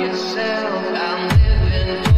yourself. I'm living